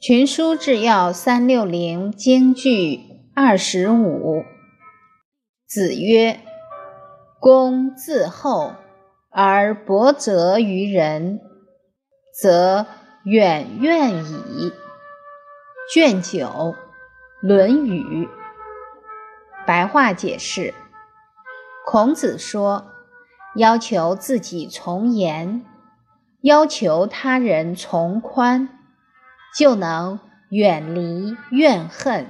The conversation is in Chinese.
群书治要三六零京剧二十五。子曰：“公自厚而薄责于人，则远怨矣。”卷九，《论语》白话解释：孔子说，要求自己从严，要求他人从宽。就能远离怨恨。